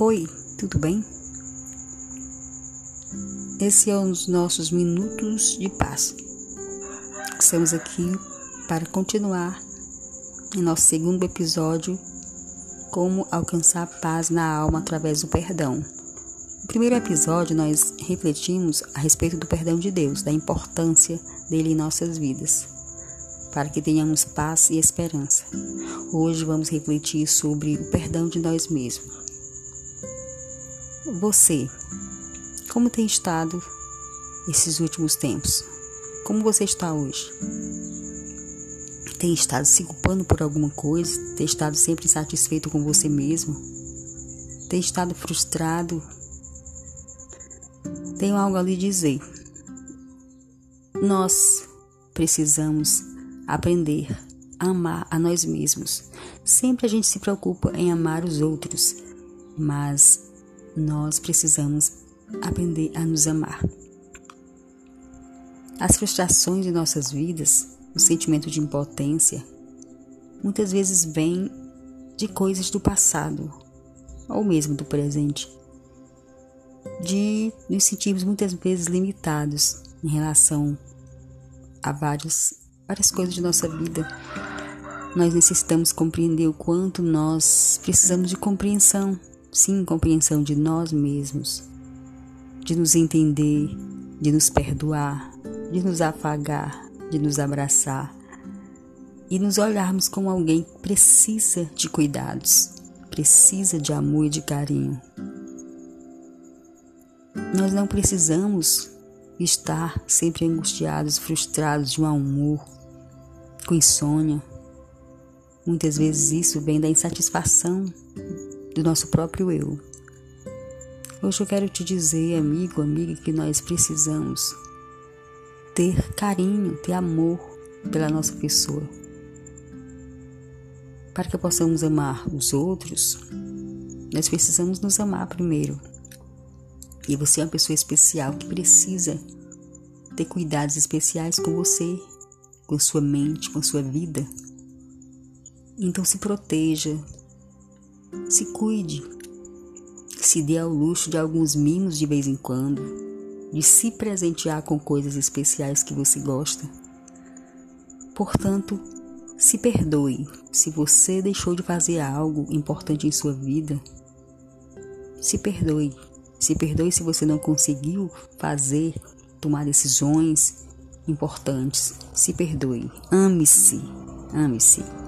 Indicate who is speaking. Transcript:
Speaker 1: Oi, tudo bem? Esse é um dos nossos minutos de paz. Estamos aqui para continuar em nosso segundo episódio Como alcançar paz na alma através do perdão. No primeiro episódio, nós refletimos a respeito do perdão de Deus, da importância dele em nossas vidas, para que tenhamos paz e esperança. Hoje vamos refletir sobre o perdão de nós mesmos. Você, como tem estado esses últimos tempos? Como você está hoje? Tem estado se culpando por alguma coisa? Tem estado sempre insatisfeito com você mesmo? Tem estado frustrado? Tenho algo a lhe dizer. Nós precisamos aprender a amar a nós mesmos. Sempre a gente se preocupa em amar os outros, mas nós precisamos aprender a nos amar. As frustrações de nossas vidas, o sentimento de impotência, muitas vezes vêm de coisas do passado ou mesmo do presente. De nos sentirmos muitas vezes limitados em relação a várias, várias coisas de nossa vida. Nós necessitamos compreender o quanto nós precisamos de compreensão sim, compreensão de nós mesmos, de nos entender, de nos perdoar, de nos afagar, de nos abraçar e nos olharmos como alguém que precisa de cuidados, precisa de amor e de carinho. Nós não precisamos estar sempre angustiados, frustrados, de mau humor, com insônia. Muitas vezes isso vem da insatisfação do nosso próprio eu. Hoje eu quero te dizer, amigo, amiga, que nós precisamos ter carinho, ter amor pela nossa pessoa. Para que possamos amar os outros, nós precisamos nos amar primeiro. E você é uma pessoa especial que precisa ter cuidados especiais com você, com sua mente, com sua vida. Então se proteja, se cuide, se dê ao luxo de alguns mimos de vez em quando, de se presentear com coisas especiais que você gosta. Portanto, se perdoe se você deixou de fazer algo importante em sua vida. Se perdoe. Se perdoe se você não conseguiu fazer, tomar decisões importantes. Se perdoe. Ame-se. Ame-se.